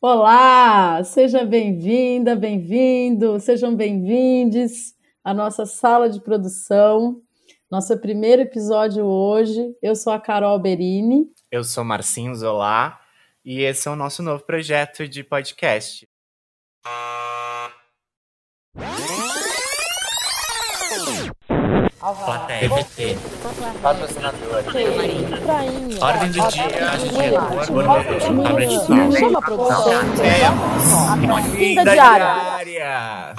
Olá, seja bem-vinda, bem-vindo, sejam bem-vindes à nossa sala de produção, nosso primeiro episódio hoje. Eu sou a Carol Berini. Eu sou Marcinho Zola e esse é o nosso novo projeto de podcast. Plateia. PVT. Patrocinador. Ordem do dia. Chama a produção. Vinda diária.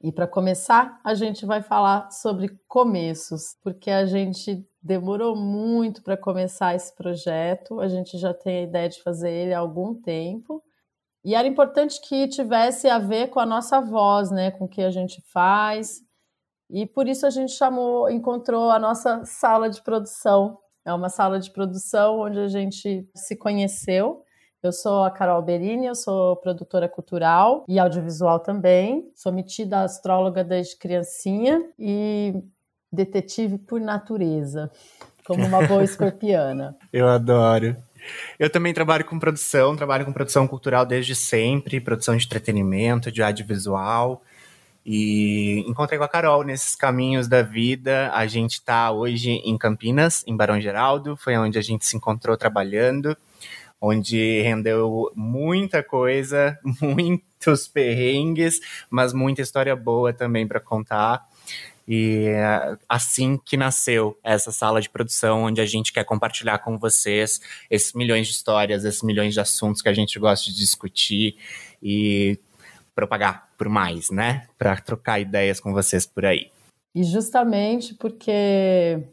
E para começar, a gente vai falar sobre começos, porque a gente demorou muito para começar esse projeto. A gente já tem a ideia de fazer ele há algum tempo. E era importante que tivesse a ver com a nossa voz, né, com o que a gente faz, e por isso a gente chamou, encontrou a nossa sala de produção. É uma sala de produção onde a gente se conheceu. Eu sou a Carol Berini, eu sou produtora cultural e audiovisual também. Sou metida astróloga desde criancinha e detetive por natureza, como uma boa escorpiana. Eu adoro. Eu também trabalho com produção, trabalho com produção cultural desde sempre, produção de entretenimento, de audiovisual. E encontrei com a Carol nesses caminhos da vida. A gente está hoje em Campinas, em Barão Geraldo, foi onde a gente se encontrou trabalhando, onde rendeu muita coisa, muitos perrengues, mas muita história boa também para contar. E é assim que nasceu essa sala de produção, onde a gente quer compartilhar com vocês esses milhões de histórias, esses milhões de assuntos que a gente gosta de discutir e propagar por mais, né? Para trocar ideias com vocês por aí. E justamente porque,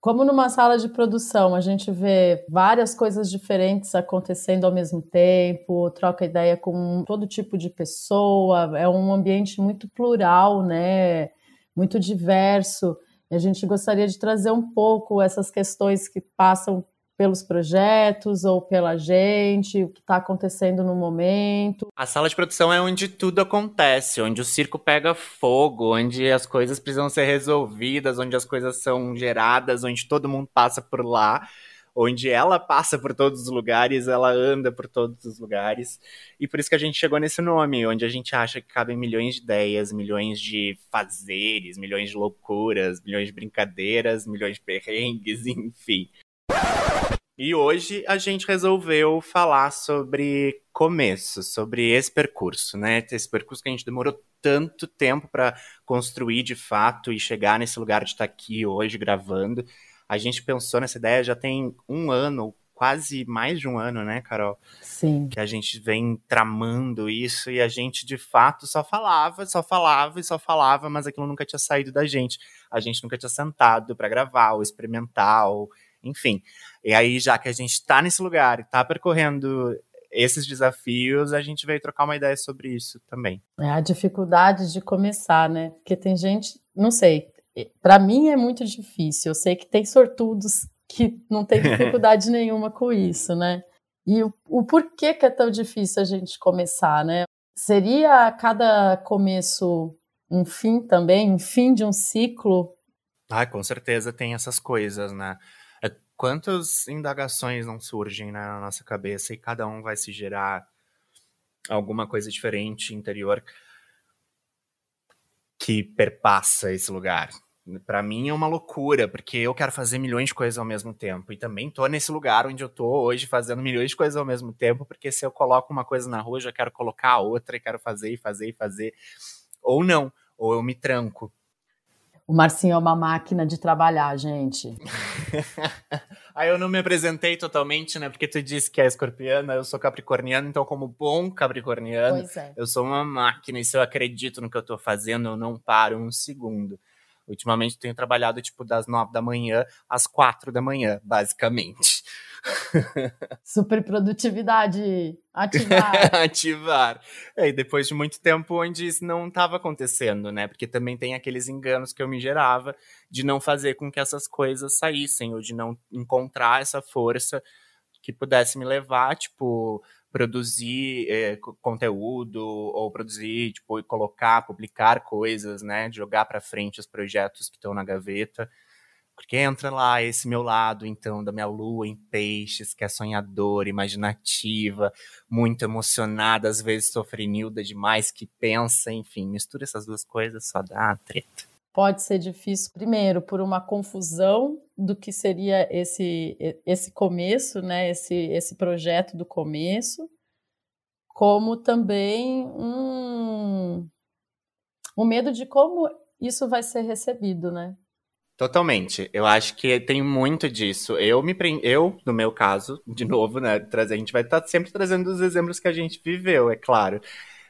como numa sala de produção, a gente vê várias coisas diferentes acontecendo ao mesmo tempo, troca ideia com todo tipo de pessoa, é um ambiente muito plural, né? Muito diverso. E a gente gostaria de trazer um pouco essas questões que passam pelos projetos ou pela gente, o que está acontecendo no momento. A sala de produção é onde tudo acontece, onde o circo pega fogo, onde as coisas precisam ser resolvidas, onde as coisas são geradas, onde todo mundo passa por lá onde ela passa por todos os lugares, ela anda por todos os lugares. E por isso que a gente chegou nesse nome, onde a gente acha que cabem milhões de ideias, milhões de fazeres, milhões de loucuras, milhões de brincadeiras, milhões de perrengues, enfim. E hoje a gente resolveu falar sobre começo, sobre esse percurso, né? Esse percurso que a gente demorou tanto tempo para construir de fato e chegar nesse lugar de estar tá aqui hoje gravando. A gente pensou nessa ideia já tem um ano, quase mais de um ano, né, Carol? Sim. Que a gente vem tramando isso e a gente de fato só falava, só falava e só falava, mas aquilo nunca tinha saído da gente. A gente nunca tinha sentado para gravar ou experimentar ou enfim. E aí, já que a gente está nesse lugar e está percorrendo esses desafios, a gente veio trocar uma ideia sobre isso também. É a dificuldade de começar, né? Porque tem gente, não sei, para mim é muito difícil. Eu sei que tem sortudos que não tem dificuldade nenhuma com isso, né? E o, o porquê que é tão difícil a gente começar, né? Seria cada começo um fim também, um fim de um ciclo? Ah, com certeza tem essas coisas, né? Quantas indagações não surgem né, na nossa cabeça e cada um vai se gerar alguma coisa diferente interior que perpassa esse lugar. Para mim é uma loucura, porque eu quero fazer milhões de coisas ao mesmo tempo. E também tô nesse lugar onde eu tô hoje fazendo milhões de coisas ao mesmo tempo, porque se eu coloco uma coisa na rua, eu já quero colocar a outra e quero fazer e fazer e fazer. Ou não, ou eu me tranco. O Marcinho é uma máquina de trabalhar, gente. Aí eu não me apresentei totalmente, né? Porque tu disse que é escorpiana, eu sou capricorniano, então, como bom capricorniano, é. eu sou uma máquina. E se eu acredito no que eu tô fazendo, eu não paro um segundo. Ultimamente tenho trabalhado, tipo, das nove da manhã às quatro da manhã, basicamente. Super produtividade. Ativar. Ativar. É, e depois de muito tempo onde isso não estava acontecendo, né? Porque também tem aqueles enganos que eu me gerava de não fazer com que essas coisas saíssem, ou de não encontrar essa força que pudesse me levar, tipo, produzir é, conteúdo ou produzir, tipo, colocar, publicar coisas, né? Jogar para frente os projetos que estão na gaveta. Porque entra lá esse meu lado, então, da minha lua em peixes, que é sonhadora, imaginativa, muito emocionada, às vezes sofrenilda demais, que pensa, enfim, mistura essas duas coisas, só dá treta. Pode ser difícil, primeiro, por uma confusão do que seria esse, esse começo, né? Esse, esse projeto do começo, como também um, um medo de como isso vai ser recebido, né? Totalmente. Eu acho que tem muito disso. Eu me eu, no meu caso, de novo, né, a gente vai estar tá sempre trazendo os exemplos que a gente viveu, é claro.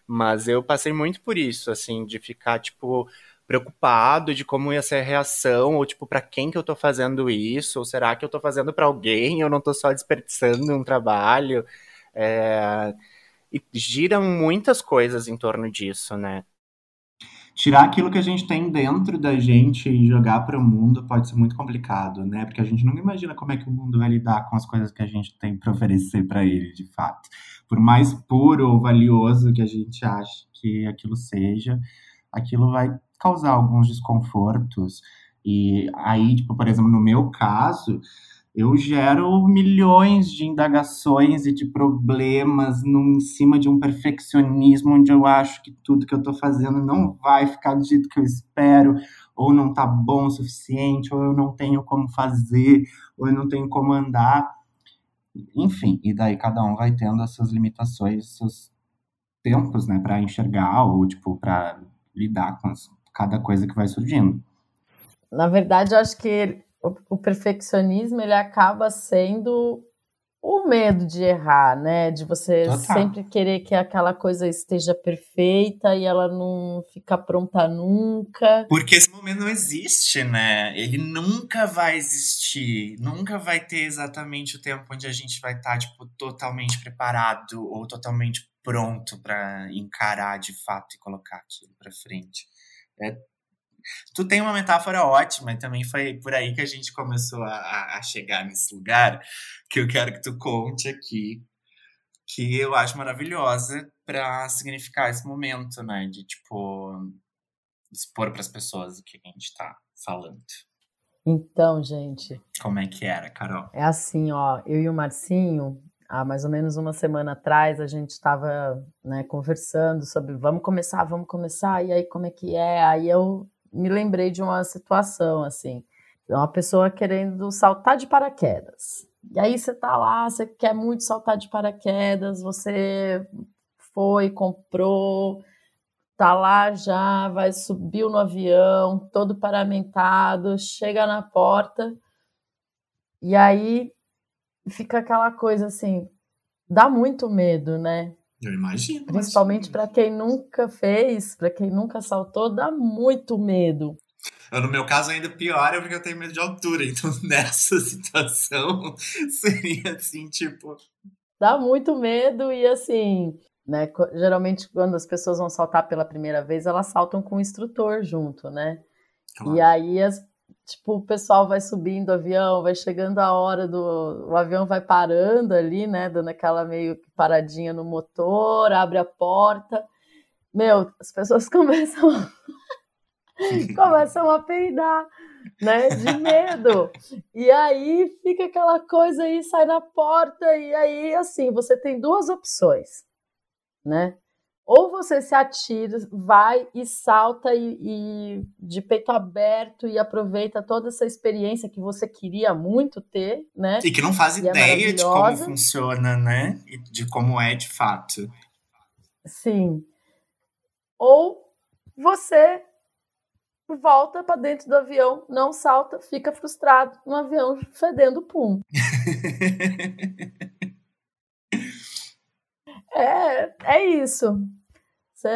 Mas eu passei muito por isso, assim, de ficar tipo preocupado de como ia ser a reação, ou tipo, para quem que eu tô fazendo isso, ou será que eu tô fazendo para alguém, eu não tô só desperdiçando um trabalho. É... E giram muitas coisas em torno disso, né? Tirar aquilo que a gente tem dentro da gente e jogar para o mundo pode ser muito complicado, né? Porque a gente nunca imagina como é que o mundo vai lidar com as coisas que a gente tem para oferecer para ele, de fato. Por mais puro ou valioso que a gente ache que aquilo seja, aquilo vai causar alguns desconfortos. E aí, tipo, por exemplo, no meu caso, eu gero milhões de indagações e de problemas num, em cima de um perfeccionismo onde eu acho que tudo que eu estou fazendo não vai ficar do jeito que eu espero, ou não está bom o suficiente, ou eu não tenho como fazer, ou eu não tenho como andar. Enfim, e daí cada um vai tendo as suas limitações, seus tempos, né, para enxergar ou tipo para lidar com as, cada coisa que vai surgindo. Na verdade, eu acho que o, o perfeccionismo ele acaba sendo o medo de errar, né? De você Total. sempre querer que aquela coisa esteja perfeita e ela não fica pronta nunca. Porque esse momento não existe, né? Ele nunca vai existir. Nunca vai ter exatamente o tempo onde a gente vai estar, tá, tipo, totalmente preparado ou totalmente pronto para encarar de fato e colocar aquilo para frente. É Tu tem uma metáfora ótima, e também foi por aí que a gente começou a, a chegar nesse lugar, que eu quero que tu conte aqui, que eu acho maravilhosa para significar esse momento, né? De, tipo, expor para as pessoas o que a gente está falando. Então, gente. Como é que era, Carol? É assim, ó, eu e o Marcinho, há mais ou menos uma semana atrás, a gente estava né, conversando sobre vamos começar, vamos começar, e aí como é que é? Aí eu me lembrei de uma situação assim, uma pessoa querendo saltar de paraquedas. E aí você tá lá, você quer muito saltar de paraquedas, você foi, comprou, tá lá já, vai subiu no avião, todo paramentado, chega na porta e aí fica aquela coisa assim, dá muito medo, né? Eu imagino. Principalmente para quem nunca fez, para quem nunca saltou, dá muito medo. No meu caso, ainda pior é porque eu tenho medo de altura. Então, nessa situação, seria assim, tipo. Dá muito medo e assim, né? Geralmente, quando as pessoas vão saltar pela primeira vez, elas saltam com o instrutor junto, né? Claro. E aí as, tipo, o pessoal vai subindo o avião, vai chegando a hora do. O avião vai parando ali, né? Dando aquela meio paradinha no motor, abre a porta. Meu, as pessoas começam. começam a peidar, né? De medo. E aí fica aquela coisa aí, sai na porta, e aí, assim, você tem duas opções, né? Ou você se atira, vai e salta e, e, de peito aberto e aproveita toda essa experiência que você queria muito ter, né? E que não faz e é ideia é de como funciona, né? E de como é de fato. Sim. Ou você volta para dentro do avião, não salta, fica frustrado no avião fedendo pum. É, é isso. Você,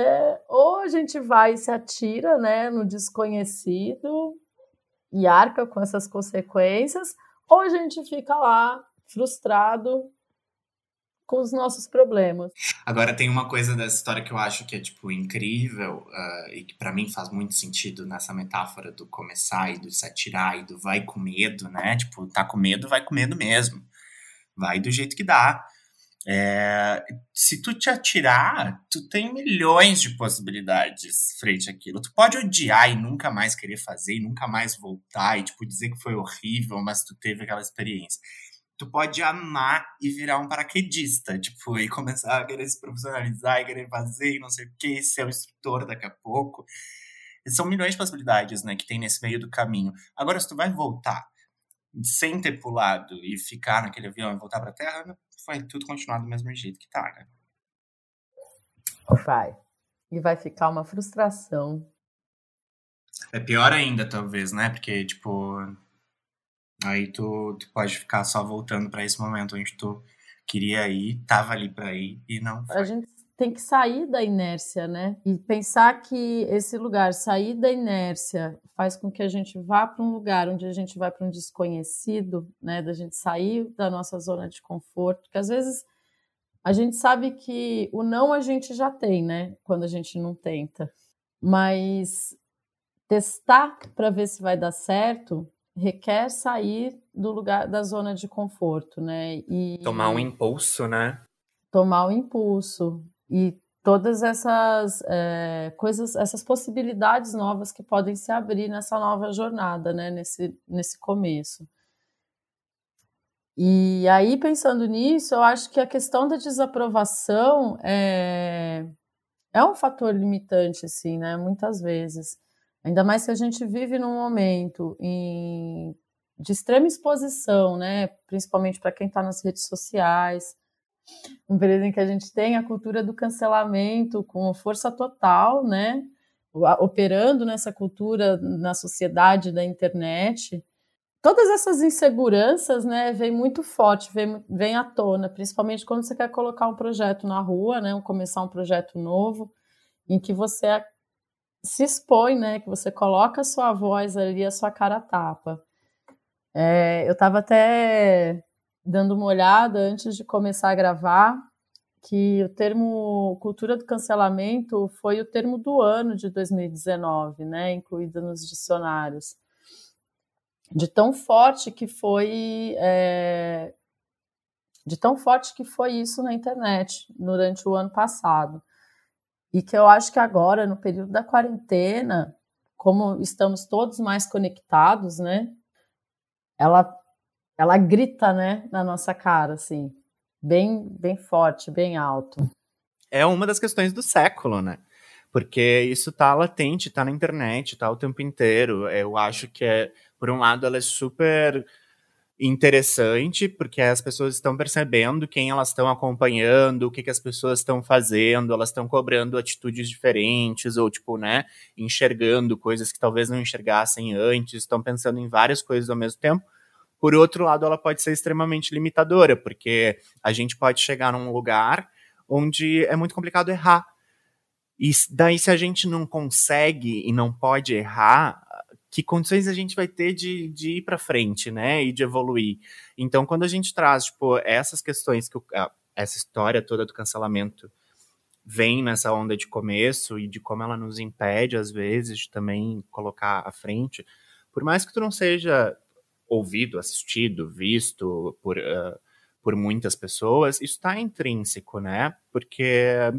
ou a gente vai e se atira né, no desconhecido e arca com essas consequências, ou a gente fica lá frustrado com os nossos problemas. Agora tem uma coisa dessa história que eu acho que é tipo incrível uh, e que para mim faz muito sentido nessa metáfora do começar e do se atirar e do vai com medo, né? Tipo, tá com medo, vai com medo mesmo. Vai do jeito que dá É, se tu te atirar, tu tem milhões de possibilidades frente àquilo. Tu pode odiar e nunca mais querer fazer, e nunca mais voltar, e tipo, dizer que foi horrível, mas tu teve aquela experiência. Tu pode amar e virar um paraquedista, tipo, e começar a querer se profissionalizar e querer fazer e não sei o que, ser o instrutor daqui a pouco. São milhões de possibilidades, né, que tem nesse meio do caminho. Agora, se tu vai voltar sem ter pulado e ficar naquele avião e voltar pra Terra, vai tudo continuar do mesmo jeito que tá, né? Vai. E vai ficar uma frustração. É pior ainda, talvez, né? Porque, tipo, aí tu, tu pode ficar só voltando para esse momento onde tu queria ir, tava ali para ir e não foi. A gente tem que sair da inércia, né? E pensar que esse lugar, sair da inércia, faz com que a gente vá para um lugar onde a gente vai para um desconhecido, né? Da gente sair da nossa zona de conforto, porque às vezes a gente sabe que o não a gente já tem, né? Quando a gente não tenta. Mas testar para ver se vai dar certo requer sair do lugar da zona de conforto, né? E tomar um impulso, né? Tomar o um impulso. E todas essas é, coisas, essas possibilidades novas que podem se abrir nessa nova jornada, né? Nesse, nesse começo. E aí, pensando nisso, eu acho que a questão da desaprovação é, é um fator limitante, assim, né? Muitas vezes. Ainda mais que a gente vive num momento em, de extrema exposição, né? Principalmente para quem está nas redes sociais um período em que a gente tem a cultura do cancelamento com força total, né? Operando nessa cultura na sociedade da internet. Todas essas inseguranças, né, vêm muito forte, vêm, vêm à tona, principalmente quando você quer colocar um projeto na rua, né, começar um projeto novo, em que você se expõe, né, que você coloca a sua voz ali, a sua cara tapa. É, eu estava até dando uma olhada antes de começar a gravar que o termo cultura do cancelamento foi o termo do ano de 2019, né, incluído nos dicionários. De tão forte que foi, é, de tão forte que foi isso na internet durante o ano passado. E que eu acho que agora, no período da quarentena, como estamos todos mais conectados, né, ela ela grita, né, na nossa cara, assim, bem, bem forte, bem alto. É uma das questões do século, né? Porque isso tá latente, tá na internet, tá o tempo inteiro. Eu acho que é, por um lado, ela é super interessante, porque as pessoas estão percebendo quem elas estão acompanhando, o que, que as pessoas estão fazendo, elas estão cobrando atitudes diferentes, ou, tipo, né, enxergando coisas que talvez não enxergassem antes, estão pensando em várias coisas ao mesmo tempo. Por outro lado, ela pode ser extremamente limitadora, porque a gente pode chegar num lugar onde é muito complicado errar. E daí, se a gente não consegue e não pode errar, que condições a gente vai ter de, de ir para frente, né? E de evoluir. Então, quando a gente traz, tipo, essas questões, que essa história toda do cancelamento vem nessa onda de começo e de como ela nos impede, às vezes, de também colocar à frente, por mais que tu não seja ouvido, assistido, visto por, uh, por muitas pessoas, isso está intrínseco, né? Porque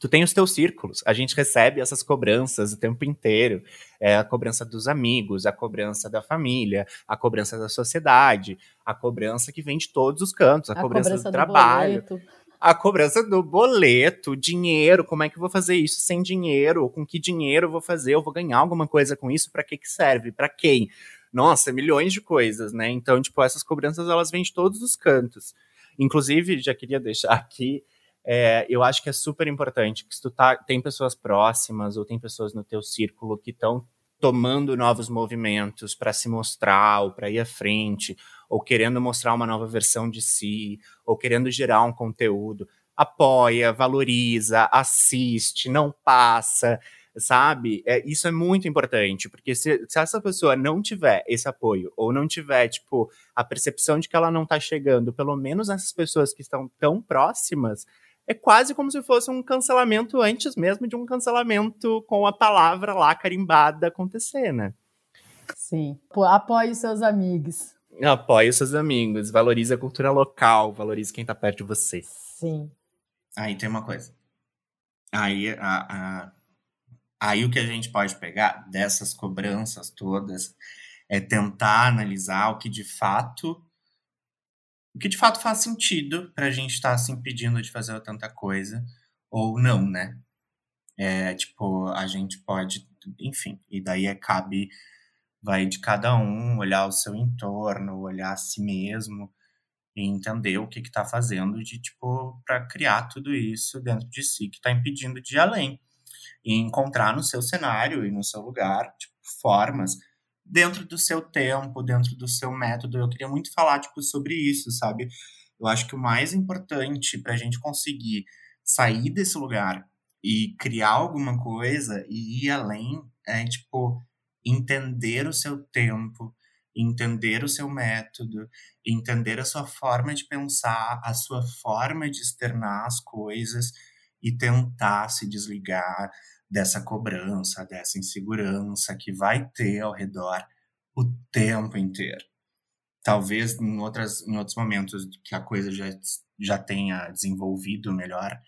tu tem os teus círculos, a gente recebe essas cobranças o tempo inteiro, é a cobrança dos amigos, a cobrança da família, a cobrança da sociedade, a cobrança que vem de todos os cantos, a, a cobrança, cobrança, do, do trabalho. Boleto. A cobrança do boleto, dinheiro, como é que eu vou fazer isso sem dinheiro? Com que dinheiro eu vou fazer? Eu vou ganhar alguma coisa com isso? Para que que serve? Para quem? Nossa, milhões de coisas, né? Então, tipo, essas cobranças elas vêm de todos os cantos. Inclusive, já queria deixar aqui, é, eu acho que é super importante que se tu tá, tem pessoas próximas ou tem pessoas no teu círculo que estão tomando novos movimentos para se mostrar ou para ir à frente, ou querendo mostrar uma nova versão de si, ou querendo gerar um conteúdo, apoia, valoriza, assiste, não passa, sabe? É, isso é muito importante, porque se, se, essa pessoa não tiver esse apoio, ou não tiver, tipo, a percepção de que ela não tá chegando, pelo menos essas pessoas que estão tão próximas, é quase como se fosse um cancelamento antes mesmo de um cancelamento com a palavra lá carimbada acontecer, né? Sim. Apoie seus amigos. Apoie os seus amigos, valorize a cultura local, valorize quem tá perto de você. Sim. Aí tem uma coisa. Aí, a, a, aí o que a gente pode pegar dessas cobranças todas é tentar analisar o que de fato o que de fato faz sentido para a gente estar tá se impedindo de fazer tanta coisa ou não, né? É, tipo, a gente pode, enfim, e daí é, cabe, vai de cada um olhar o seu entorno, olhar a si mesmo e entender o que está fazendo de, tipo, para criar tudo isso dentro de si que está impedindo de ir além. E encontrar no seu cenário e no seu lugar, tipo, formas dentro do seu tempo, dentro do seu método. Eu queria muito falar, tipo, sobre isso, sabe? Eu acho que o mais importante para a gente conseguir sair desse lugar e criar alguma coisa e ir além é, tipo, entender o seu tempo, entender o seu método, entender a sua forma de pensar, a sua forma de externar as coisas e tentar se desligar dessa cobrança, dessa insegurança que vai ter ao redor o tempo inteiro. Talvez em, outras, em outros momentos que a coisa já, já tenha desenvolvido melhor,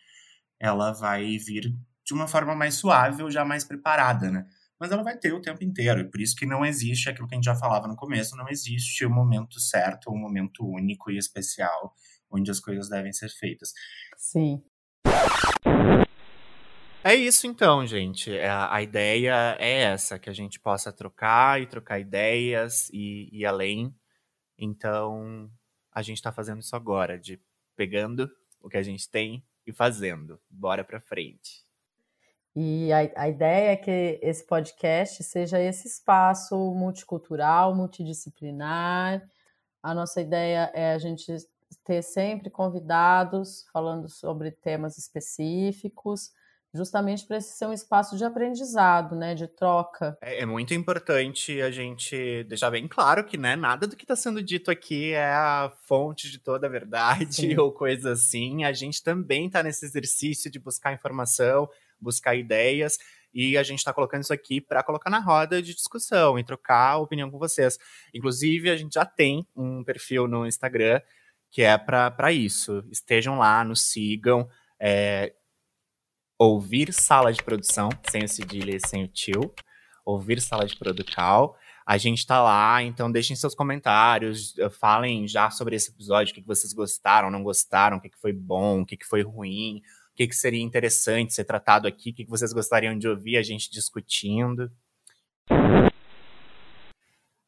ela vai vir de uma forma mais suave ou já mais preparada, né? Mas ela vai ter o tempo inteiro, e por isso que não existe aquilo que a gente já falava no começo, não existe o um momento certo, um momento único e especial onde as coisas devem ser feitas. Sim. É isso então, gente. É, a, a, ideia é essa, que a gente possa trocar e trocar ideias e ir além. Então, a gente está fazendo isso agora, de pegando o que a gente tem e fazendo. Bora para frente. E a, a ideia é que esse podcast seja esse espaço multicultural, multidisciplinar. A nossa ideia é a gente ter sempre convidados falando sobre temas específicos, justamente para esse ser um espaço de aprendizado, né, de troca. É, é, muito importante a gente deixar bem claro que, né, nada do que está sendo dito aqui é a fonte de toda a verdade Sim. ou coisa assim. A gente também está nesse exercício de buscar informação, buscar ideias. E a gente está colocando isso aqui para colocar na roda de discussão e trocar opinião com vocês. Inclusive, a gente já tem um perfil no Instagram que é para isso. Estejam lá, nos sigam. É, ouvir sala de produção, sem o cedilha e sem o tio, ouvir sala de producal. A gente tá lá, então deixem seus comentários, eh, falem já sobre esse episódio, o que, vocês gostaram, não gostaram, o que, foi bom, o que, foi ruim, o que, seria interessante ser tratado aqui, o que vocês gostariam de ouvir a gente discutindo.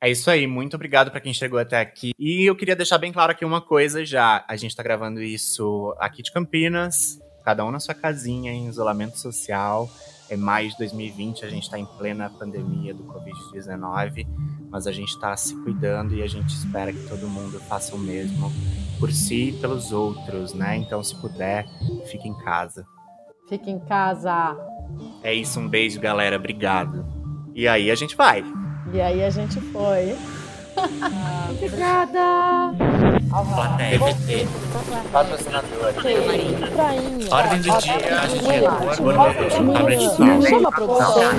É isso aí, muito obrigado para quem chegou até aqui. E eu queria deixar bem claro aqui uma coisa já. A gente está gravando isso aqui de Campinas, cada um na sua casinha, em isolamento social. É mais de 2020, a gente está em plena pandemia do Covid-19, mas a gente está se cuidando e a gente espera que todo mundo faça o mesmo por si e pelos outros, né? Então, se puder, fique em casa. Fique em casa. É isso, um beijo, galera. Obrigado. E aí a gente vai. E aí a gente foi. Obrigada! Plateia, PT, patrocinador, ordem do dia, a gente é Chama a produção.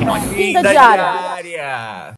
Uma diária.